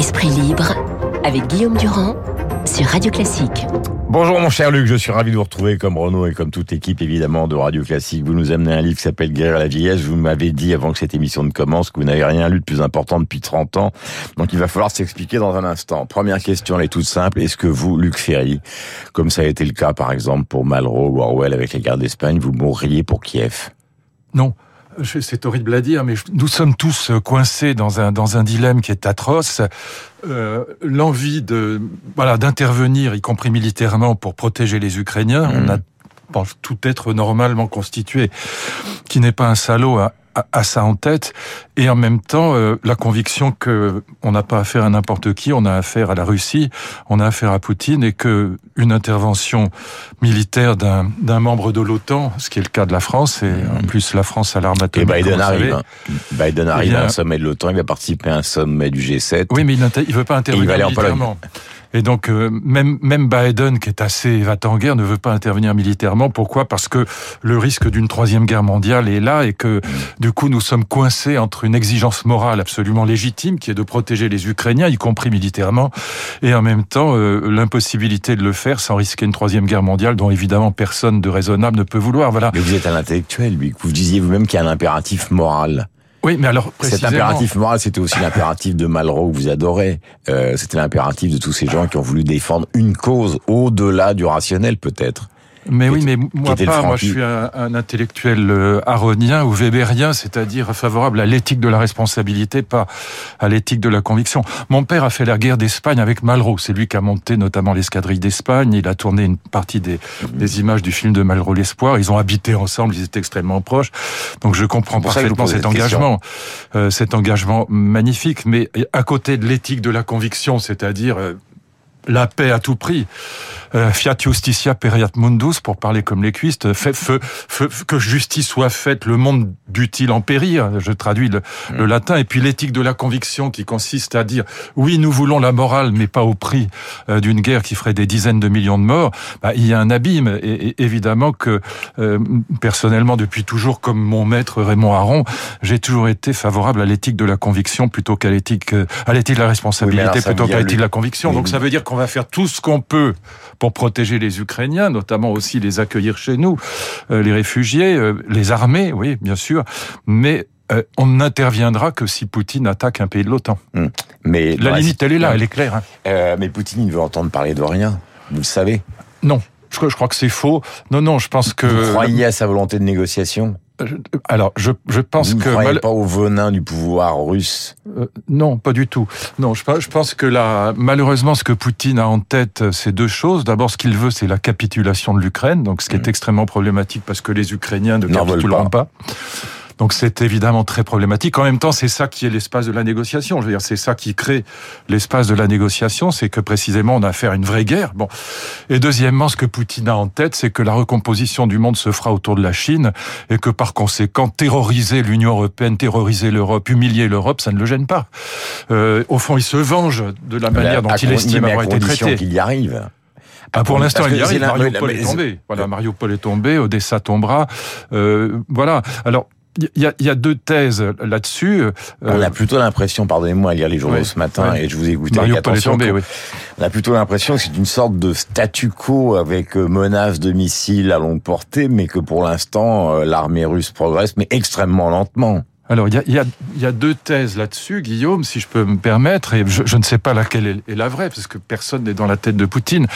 Esprit libre avec Guillaume Durand sur Radio Classique. Bonjour mon cher Luc, je suis ravi de vous retrouver comme Renaud et comme toute l'équipe évidemment de Radio Classique. Vous nous amenez un livre qui s'appelle Guerre à la vieillesse. Vous m'avez dit avant que cette émission ne commence que vous n'avez rien lu de plus important depuis 30 ans. Donc il va falloir s'expliquer dans un instant. Première question, elle est toute simple. Est-ce que vous, Luc Ferry, comme ça a été le cas par exemple pour Malraux ou Orwell avec les guerres d'Espagne, vous mourriez pour Kiev? Non c'est horrible à dire, mais nous sommes tous coincés dans un dans un dilemme qui est atroce. Euh, L'envie de voilà d'intervenir, y compris militairement, pour protéger les Ukrainiens. On mmh. a pense, tout être normalement constitué, qui n'est pas un salaud, a, à ça en tête, et en même temps euh, la conviction que on n'a pas affaire à n'importe qui, on a affaire à la Russie, on a affaire à Poutine, et que une intervention militaire d'un membre de l'OTAN, ce qui est le cas de la France, et en plus la France a l'arme atomique. Et Biden arrive. Hein. Biden eh arrive à un sommet de l'OTAN, il va participer à un sommet du G7. Oui, mais il, ne veut pas intervenir militairement. Et donc euh, même même Biden, qui est assez va en guerre, ne veut pas intervenir militairement. Pourquoi? Parce que le risque d'une troisième guerre mondiale est là et que du coup nous sommes coincés entre une exigence morale absolument légitime, qui est de protéger les Ukrainiens, y compris militairement, et en même temps euh, l'impossibilité de le faire sans risquer une troisième guerre mondiale, dont évidemment personne de raisonnable ne peut vouloir. Voilà. Mais vous êtes un intellectuel, lui. Vous disiez vous-même qu'il y a un impératif moral. Oui, mais alors Cet impératif moral, c'était aussi l'impératif de Malraux que vous adorez. Euh, c'était l'impératif de tous ces gens qui ont voulu défendre une cause au-delà du rationnel, peut-être. Mais oui, mais moi pas. Moi, je suis un, un intellectuel euh, aronien ou weberien, c'est-à-dire favorable à l'éthique de la responsabilité, pas à l'éthique de la conviction. Mon père a fait la guerre d'Espagne avec Malraux. C'est lui qui a monté notamment l'escadrille d'Espagne. Il a tourné une partie des, des images du film de Malraux l'Espoir. Ils ont habité ensemble. Ils étaient extrêmement proches. Donc je comprends parfaitement cet engagement, euh, cet engagement magnifique. Mais à côté de l'éthique de la conviction, c'est-à-dire euh, la paix à tout prix. Euh, fiat justitia periat mundus, pour parler comme les cuistes, fait, que justice soit faite, le monde dût-il en périr? Je traduis le, mm. latin. Et puis l'éthique de la conviction qui consiste à dire oui, nous voulons la morale, mais pas au prix euh, d'une guerre qui ferait des dizaines de millions de morts. Bah, il y a un abîme. Et, évidemment que euh, personnellement, depuis toujours, comme mon maître Raymond Aron, j'ai toujours été favorable à l'éthique de la conviction plutôt qu'à l'éthique à l'éthique de la responsabilité plutôt qu'à l'éthique de la conviction. Donc ça veut dire qu'on va faire tout ce qu'on peut pour protéger les Ukrainiens, notamment aussi les accueillir chez nous, euh, les réfugiés, euh, les armées, oui, bien sûr, mais euh, on n'interviendra que si Poutine attaque un pays de l'OTAN. Hmm. Mais la limite, elle est là, elle est claire. Hein. mais Poutine, il ne veut entendre parler de rien. Vous le savez Non, je, crois que c'est faux. Non, non, je pense que. Vous croyez à sa volonté de négociation? Alors, je, je pense Vous que... Vous ne croyez pas au venin du pouvoir russe euh, Non, pas du tout. Non, je, je pense que là, malheureusement, ce que Poutine a en tête, c'est deux choses. D'abord, ce qu'il veut, c'est la capitulation de l'Ukraine, donc ce qui est mm. extrêmement problématique parce que les Ukrainiens ne capituleront pas. pas. Donc c'est évidemment très problématique. En même temps, c'est ça qui est l'espace de la négociation. Je veux dire, c'est ça qui crée l'espace de la négociation, c'est que précisément on a affaire à une vraie guerre. Bon. Et deuxièmement, ce que Poutine a en tête, c'est que la recomposition du monde se fera autour de la Chine et que par conséquent, terroriser l'Union européenne, terroriser l'Europe, humilier l'Europe, ça ne le gêne pas. Euh, au fond, il se venge de la manière dont il estime avoir été traité. qu'il y arrive. Ah, pour l'instant, il y arrive. Mariupol est tombé. Voilà, Mariupol est tombé, Odessa tombera. Euh, voilà. Alors, il y, a, y a, deux thèses là-dessus. On a plutôt l'impression, pardonnez-moi à lire les journaux ce matin, et je vous ai écouté avec attention, tombé, oui. on a plutôt l'impression que c'est une sorte de statu quo avec euh, menace de missiles à longue portée, mais que pour l'instant, euh, l'armée russe progresse, mais extrêmement lentement. Alors, il y a, y, a, y a, deux thèses là-dessus, Guillaume, si je peux me permettre, et je, je ne sais pas laquelle est, la vraie, parce que personne n'est dans la tête de Poutine.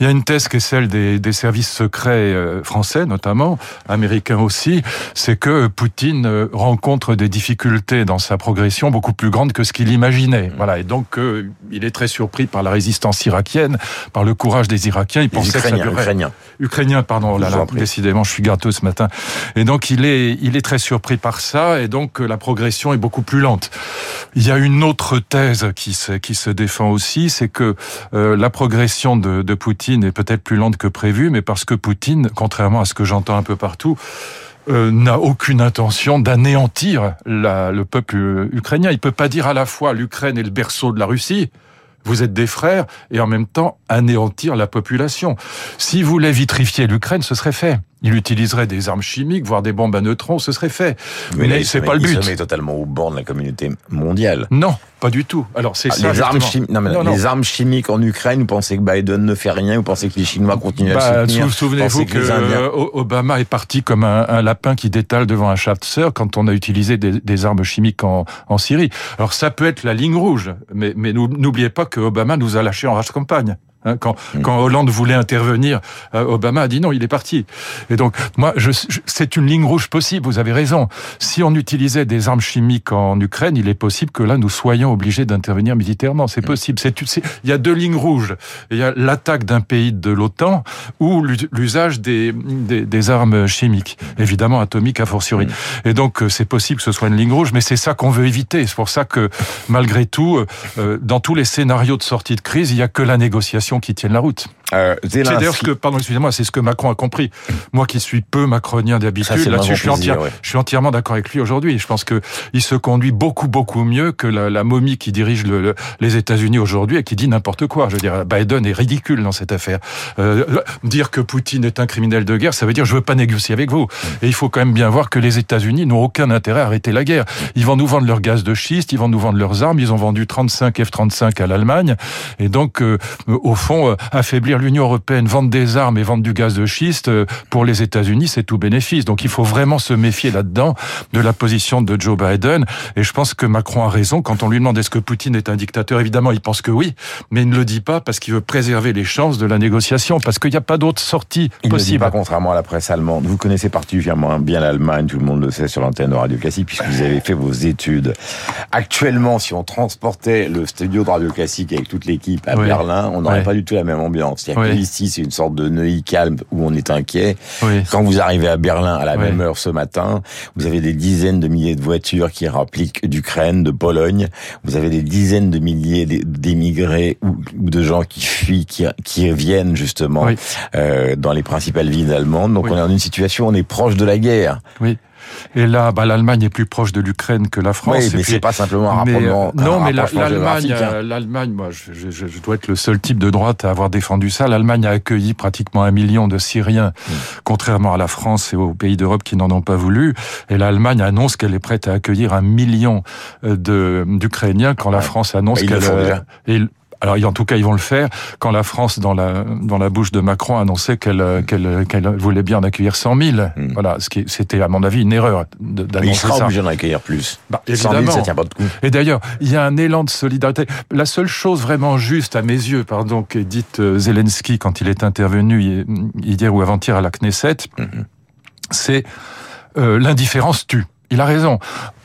Il y a une thèse qui est celle des, des services secrets euh, français, notamment, américains aussi, c'est que Poutine euh, rencontre des difficultés dans sa progression beaucoup plus grandes que ce qu'il imaginait. Voilà, et donc euh, il est très surpris par la résistance irakienne, par le courage des Irakiens. Il pensait Ukrainiens, que ça Ukrainiens. Ukrainiens, pardon, là, là, décidément, je suis gâteux ce matin. Et donc il est, il est très surpris par ça, et donc que la progression est beaucoup plus lente. Il y a une autre thèse qui se, défend aussi, c'est que euh, la progression de, Poutine est peut-être plus lente que prévu, mais parce que Poutine, contrairement à ce que j'entends un peu partout, euh, n'a aucune intention d'anéantir le peuple ukrainien. Il peut pas dire à la fois l'Ukraine est le berceau de la Russie, vous êtes des frères, et en même temps anéantir la population. S'il voulait vitrifier l'Ukraine, ce serait fait. Il utiliserait des armes chimiques, voire des bombes à neutrons, ce serait fait. Mais, c'est pas le but. Il se met totalement au bord de la communauté mondiale. Non, pas du tout. Alors c'est ah, ça. Les armes, non, mais les armes chimiques en Ukraine, vous pensez que Biden ne fait rien Vous pensez que les Chinois continuent à le bah, soutenir Souvenez-vous que, euh, Obama est parti comme un, lapin qui détale devant un chasseur quand on a utilisé des, armes chimiques en, en, Syrie. Alors ça peut être la ligne rouge, mais, mais n'oubliez pas que Obama nous a lâchés en rage campagne. Hein, quand, mm. quand Hollande voulait intervenir, euh, Obama a dit non, il est parti. Et donc, moi, je, c'est une ligne rouge possible, vous avez raison. Si on utilisait des armes chimiques en Ukraine, il est possible que là, nous soyons obligés d'intervenir militairement. C'est mm. possible. C'est, il y a deux lignes rouges. Il y a l'attaque d'un pays de l'OTAN ou l'usage des, des, des, armes chimiques, évidemment atomiques a fortiori. Mm. Et donc, euh, c'est possible que ce soit une ligne rouge, mais c'est ça qu'on veut éviter. C'est pour ça que, malgré tout, euh, dans tous les scénarios de sortie de crise, il n'y a que la négociation qui tiennent la route. Euh, c'est d'ailleurs ce que, pardon, excusez-moi, c'est ce que Macron a compris. Moi qui suis peu macronien d'habitude, là-dessus, je, suis je suis entièrement d'accord avec lui aujourd'hui. Je pense que il se conduit beaucoup, beaucoup mieux que la, momie qui dirige le, les États-Unis aujourd'hui et qui dit n'importe quoi. Je veux dire, Biden est ridicule dans cette affaire. Euh, dire que Poutine est un criminel de guerre, ça veut dire je veux pas négocier avec vous. Et il faut quand même bien voir que les États-Unis n'ont aucun intérêt à arrêter la guerre. Ils vont nous vendre leur gaz de schiste, ils vont nous vendre leurs armes. Ils ont vendu 35 F-35 à l'Allemagne. Et donc, euh, au fond, affaiblir l'Union européenne, vendre des armes et vendre du gaz de schiste, euh, pour les États-Unis, c'est tout bénéfice. Donc il faut vraiment se méfier là-dedans de la position de Joe Biden. Et je pense que Macron a raison quand on lui demande est-ce que Poutine est un dictateur? Évidemment, il pense que oui, mais il ne le dit pas parce qu'il veut préserver les chances de la négociation, parce qu'il n'y a pas d'autre sortie il possible. Ne dit pas contrairement à la presse allemande. Vous connaissez particulièrement bien l'Allemagne, tout le monde le sait sur l'antenne de Radio Classique, puisque vous avez fait vos études. Actuellement, si on transportait le studio de Radio Classique avec toute l'équipe à Berlin, on n'aurait pas du tout la même ambiance. Ici, c'est une sorte de neuilly calme où on est inquiet. Quand vous arrivez à Berlin à la même heure ce matin, vous avez des dizaines de milliers de voitures qui rappliquent d'Ukraine, de Pologne. Vous avez des dizaines de milliers d'émigrés ou de gens qui fuient, qui, qui viennent justement euh, dans les principales villes allemandes. Donc on est dans une situation, on est proche de la guerre. Oui. Et là, bah, l'Allemagne est plus proche de l'Ukraine que la France. Oui, mais c'est pas simplement un rapprochement. non, mais l'Allemagne, hein. l'Allemagne, moi, je, je, je, dois être le seul type de droite à avoir défendu ça. L'Allemagne a accueilli pratiquement un million de Syriens, hmm. contrairement à la France et aux pays d'Europe qui n'en ont pas voulu. Et l'Allemagne annonce qu'elle est prête à accueillir un million euh, d'Ukrainiens quand la France annonce qu'elle. Euh, alors en tout cas ils vont le faire quand la France dans la dans la bouche de Macron annonçait qu'elle mm. qu'elle qu'elle voulait bien en accueillir 100 000. Mm. Voilà, ce qui c'était à mon avis une erreur d'annoncer ça. Il sera obligé d'en accueillir plus. Bah, 100 000 ça tient pas de coup. Et d'ailleurs il y a un élan de solidarité. La seule chose vraiment juste à mes yeux, pardon, qu'est dite euh, Zelensky quand il est intervenu hier ou avant-hier à la Knesset, mm-hmm. c'est euh, l'indifférence tue. Il a raison.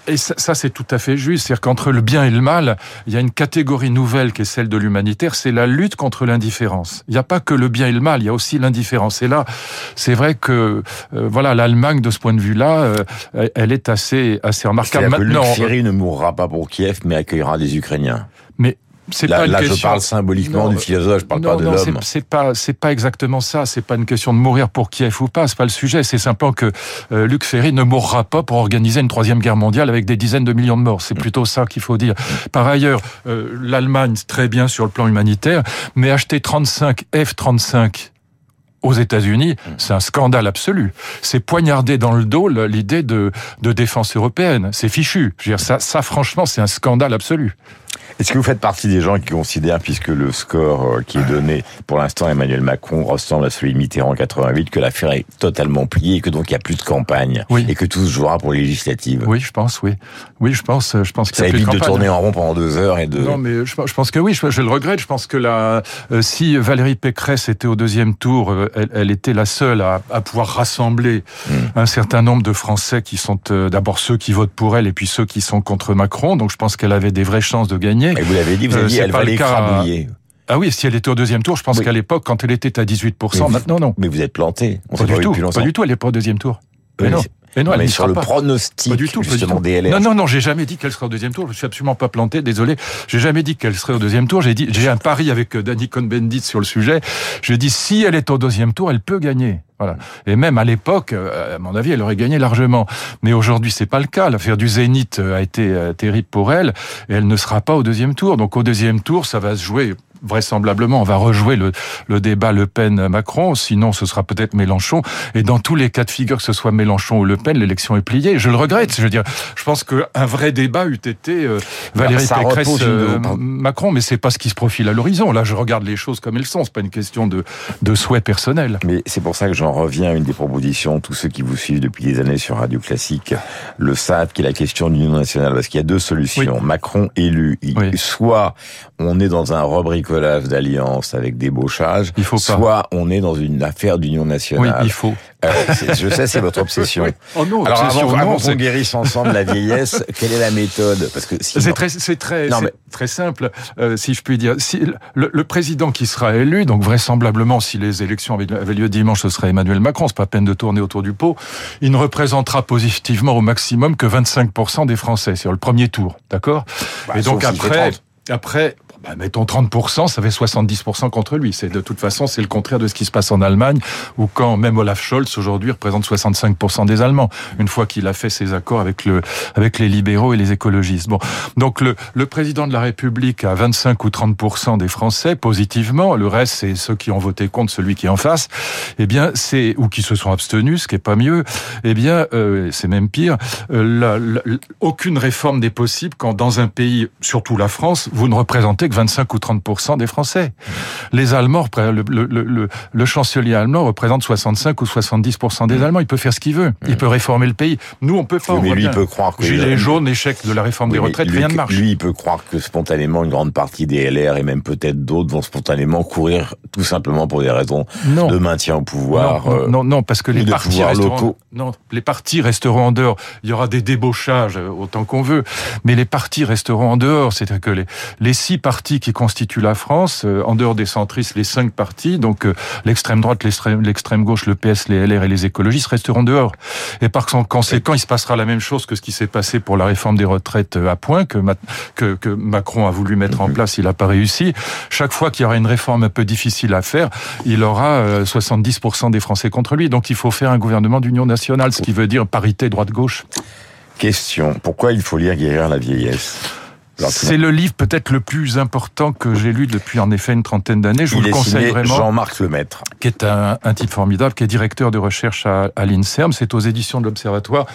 Et ça, c'est tout à fait juste. C'est-à-dire qu'entre le bien et le mal, il y a une catégorie nouvelle qui est celle de l'humanitaire, c'est la lutte contre l'indifférence. Il n'y a pas que le bien et le mal, il y a aussi l'indifférence. Et là, c'est vrai que euh, voilà, l'Allemagne, de ce point de vue-là, euh, elle est assez assez remarquable. Maintenant, Luc Ferry ne mourra pas pour Kiev, mais accueillera des Ukrainiens. Mais c'est pas là je parle symboliquement du philosophe, je parle pas de l'homme. C'est pas, c'est pas exactement ça. C'est pas une question de mourir pour Kiev ou pas. C'est pas le sujet. C'est simplement que euh, Luc Ferry ne mourra pas pour organiser une troisième guerre mondiale avec des dizaines de millions de morts. C'est plutôt ça qu'il faut dire. Par ailleurs, euh, l'Allemagne très bien sur le plan humanitaire, mais acheter 35 F-35 aux États-Unis, c'est un scandale absolu. C'est poignarder dans le dos l'idée de, de défense européenne. C'est fichu. Je veux dire, ça, ça franchement, c'est un scandale absolu. Est-ce que vous faites partie des gens qui considèrent, puisque le score euh, qui est donné pour l'instant Emmanuel Macron ressemble à celui de Mitterrand en 88, que l'affaire est totalement pliée et que donc il n'y a plus de campagne oui. et que tout se jouera pour les législatives? Oui, je pense, oui. Oui, je pense, je pense qu'il y a évite de, tourner en rond pendant deux heures et de. Non, mais je, pense que oui. Je, le regrette. Je pense que la, euh, si Valérie Pécresse était au deuxième tour, euh, elle, était la seule à, pouvoir rassembler hmm. un certain nombre de Français qui sont d'abord ceux qui votent pour elle et puis ceux qui sont contre Macron. Donc je pense qu'elle avait des vraies chances de gagner. Et vous l'avez dit, vous avez dit, euh, elle va l'écrabouiller. Ah oui, si elle était au deuxième tour, je pense qu'à l'époque, quand elle était à 18%, maintenant non. Mais vous êtes planté. On pas du tout. Pas du tout, elle n'est pas au deuxième tour. Mais non. Mais non, elle mais sur le pronostic pas du tout, justement des LR. Non, non, non, j'ai jamais dit qu'elle serait au deuxième tour. Je suis absolument pas planté. Désolé, j'ai jamais dit qu'elle serait au deuxième tour. J'ai dit, j'ai un pari avec euh, Danny Cohn-Bendit sur le sujet. Je dis, si elle est au deuxième tour, elle peut gagner. Voilà. Et même à l'époque, euh, à mon avis, elle aurait gagné largement. Mais aujourd'hui, c'est pas le cas. L'affaire du Zénith a été terrible pour elle, et elle ne sera pas au deuxième tour. Donc au deuxième tour, ça va se jouer vraisemblablement, on va rejouer le, le débat Le Pen-Macron. Sinon, ce sera peut-être Mélenchon. Et dans tous les cas de figure, que ce soit Mélenchon ou Le Pen, l'élection est pliée. Je le regrette. Je veux dire, je pense qu'un vrai débat eût été euh, Valérie Pécresse, euh, Macron, mais c'est pas ce qui se profile à l'horizon. Là, je regarde les choses comme elles sont. C'est pas une question de, de souhait personnel. Mais c'est pour ça que j'en reviens à une des propositions. Tous ceux qui vous suivent depuis des années sur Radio Classique le savent, qui est la question de l'union nationale. Parce qu'il y a deux solutions. Macron élu. Soit on est dans un rebricolage d'alliance avec débauchage, il faut soit on est dans une affaire d'union nationale. Oui, il faut. Euh, je sais, c'est votre obsession. Oh non, Alors avant, avant qu'on guérisse ensemble la vieillesse, quelle est la méthode? Parce que c'est très, c'est très, non, mais... très simple, euh, si je puis dire. Si le, le, président qui sera élu, donc vraisemblablement, si les élections avaient, avaient lieu dimanche, ce serait Emmanuel Macron. C'est pas peine de tourner autour du pot. Il ne représentera positivement au maximum que 25% des Français sur le premier tour, d'accord? Bah, Et donc après. Après, bah, mettons 30%, ça fait 70% contre lui. C'est de toute façon, c'est le contraire de ce qui se passe en Allemagne, où quand même Olaf Scholz aujourd'hui représente 65% des Allemands, une fois qu'il a fait ses accords avec le avec les libéraux et les écologistes. Bon, donc le, le président de la République a 25 ou 30% des Français positivement, le reste c'est ceux qui ont voté contre celui qui est en face. Eh bien, c'est ou qui se sont abstenus, ce qui est pas mieux. Eh bien, euh, c'est même pire. Euh, aucune réforme n'est possible quand dans un pays, surtout la France, vous ne représentez que 25 ou 30 des Français. Les Allemands, le, le, le, le, chancelier allemand représente 65 ou 70% des mm. Allemands. Il peut faire ce qu'il veut. Il mm. peut réformer le pays. Nous, on peut pas. mais lui, il peut croire que Gilets jaunes, échec de la réforme des retraites, rien ne marche. Lui, il peut croire que spontanément, une grande partie des LR et même peut-être d'autres vont spontanément courir tout simplement pour des raisons de maintien au pouvoir. Non, non, non, parce que les partis resteront, non, les partis resteront en dehors. Il y aura des débauchages euh, autant qu'on veut, mais les partis resteront en dehors. C'est-à-dire que les, les six partis qui constituent la France, euh, en dehors des centristes, les cinq partis, donc euh, l'extrême droite, l'extrême gauche, le PS, les LR et les écologistes resteront dehors. Et par conséquent, il se passera la même chose que ce qui s'est passé pour la réforme des retraites euh, à point que, Macron a voulu mettre en place, il n'a pas réussi. Chaque fois qu'il y aura une réforme un peu difficile à faire, il aura 70% des Français contre lui. Donc il faut faire un gouvernement d'union nationale, ce qui veut dire parité droite-gauche. Question, pourquoi il faut lire Guérir la vieillesse? C'est le livre peut-être le plus important que j'ai lu depuis en effet une trentaine d'années. Je vous le conseille vraiment. Jean-Marc Lemaître. Qui est un, un, type formidable, qui est directeur de recherche à, à l'INSERM. C'est aux éditions de l'Observatoire.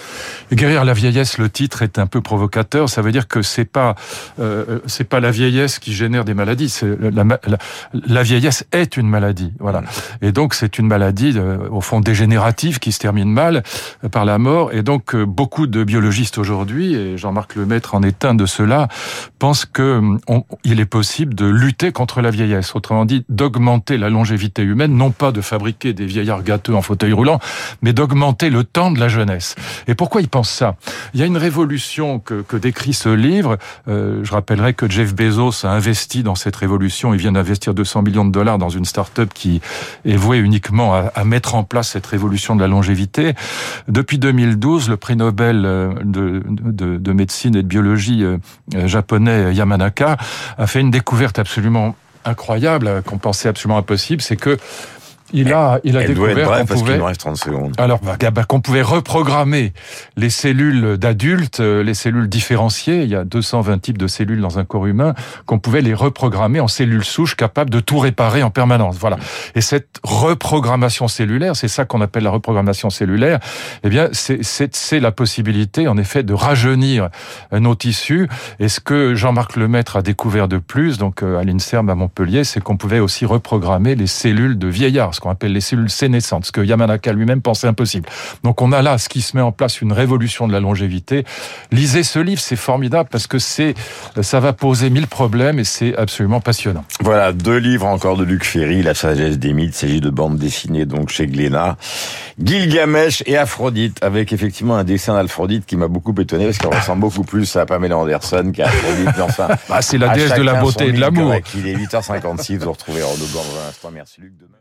Guérir la vieillesse, le titre est un peu provocateur. Ça veut dire que c'est pas euh, c'est pas la vieillesse qui génère des maladies. La, la, la, vieillesse est une maladie. Voilà. Et donc c'est une maladie euh, au fond dégénérative qui se termine mal euh, par la mort. Et donc euh, beaucoup de biologistes aujourd'hui, et Jean-Marc Lemaître en est un de ceux-là, pense qu'il est possible de lutter contre la vieillesse. Autrement dit, d'augmenter la longévité humaine, non pas de fabriquer des vieillards gâteux en fauteuil roulant, mais d'augmenter le temps de la jeunesse. Et pourquoi il pense ça? Il y a une révolution que, que décrit ce livre. Euh, je rappellerai que Jeff Bezos a investi dans cette révolution. Il vient d'investir 200 millions de dollars dans une start-up qui est vouée uniquement à, mettre en place cette révolution de la longévité. Depuis 2012, le prix Nobel euh, de médecine et de biologie euh, japonais Yamanaka a fait une découverte absolument incroyable qu'on pensait absolument impossible, c'est que il a, il a découvert qu'on pouvait. reste 30 secondes. Alors, bah, bah, qu'on pouvait reprogrammer les cellules d'adultes, euh, les cellules différenciées. Il y a 220 types de cellules dans un corps humain. Qu'on pouvait les reprogrammer en cellules souches capables de tout réparer en permanence. Voilà. Et cette reprogrammation cellulaire, c'est ça qu'on appelle la reprogrammation cellulaire. Eh bien, c'est la possibilité, en effet, de rajeunir nos tissus. Et ce que Jean-Marc Lemaître a découvert de plus, donc euh, à l'Inserm à Montpellier, c'est qu'on pouvait aussi reprogrammer les cellules de vieillards ce qu'on appelle les cellules sénescentes, ce que Yamanaka lui-même pensait impossible. Donc on a là ce qui se met en place, une révolution de la longévité. Lisez ce livre, c'est formidable parce que c'est, ça va poser mille problèmes et c'est absolument passionnant. Voilà, deux livres encore de Luc Ferry, La sagesse des mythes, il s'agit de bandes dessinées donc chez Glénat. Gilgamesh et Aphrodite, avec effectivement un dessin d'Aphrodite qui m'a beaucoup étonné parce qu'elle ressemble beaucoup plus à Pamela Anderson qu'à Aphrodite. enfin, bah, c'est la déesse de la beauté et de l'amour. Il est 8h56, vous retrouvez Renaud dans un instant. Merci Luc. Demain.